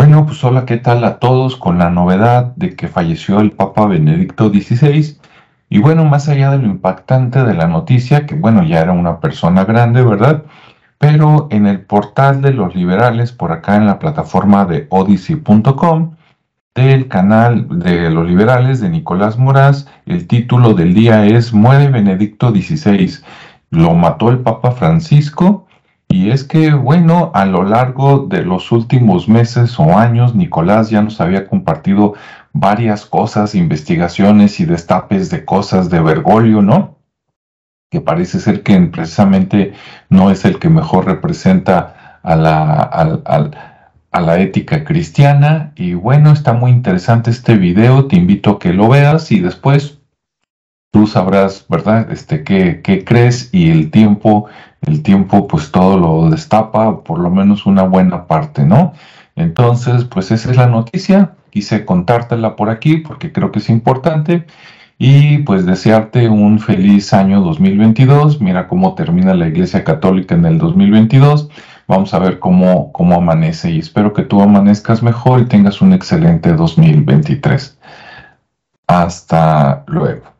Bueno, pues hola, ¿qué tal a todos? Con la novedad de que falleció el Papa Benedicto XVI. Y bueno, más allá de lo impactante de la noticia, que bueno, ya era una persona grande, ¿verdad? Pero en el portal de los liberales, por acá en la plataforma de odyssey.com, del canal de los liberales de Nicolás Moraz, el título del día es Muere Benedicto XVI. Lo mató el Papa Francisco y es que, bueno, a lo largo de los últimos meses o años, Nicolás ya nos había compartido varias cosas, investigaciones y destapes de cosas de Bergoglio, ¿no? Que parece ser que precisamente no es el que mejor representa a la, a la ética cristiana. Y bueno, está muy interesante este video, te invito a que lo veas y después tú sabrás, ¿verdad? Este, qué, qué crees y el tiempo el tiempo pues todo lo destapa, por lo menos una buena parte, ¿no? Entonces, pues esa es la noticia, quise contártela por aquí porque creo que es importante y pues desearte un feliz año 2022. Mira cómo termina la Iglesia Católica en el 2022. Vamos a ver cómo, cómo amanece y espero que tú amanezcas mejor y tengas un excelente 2023. Hasta luego.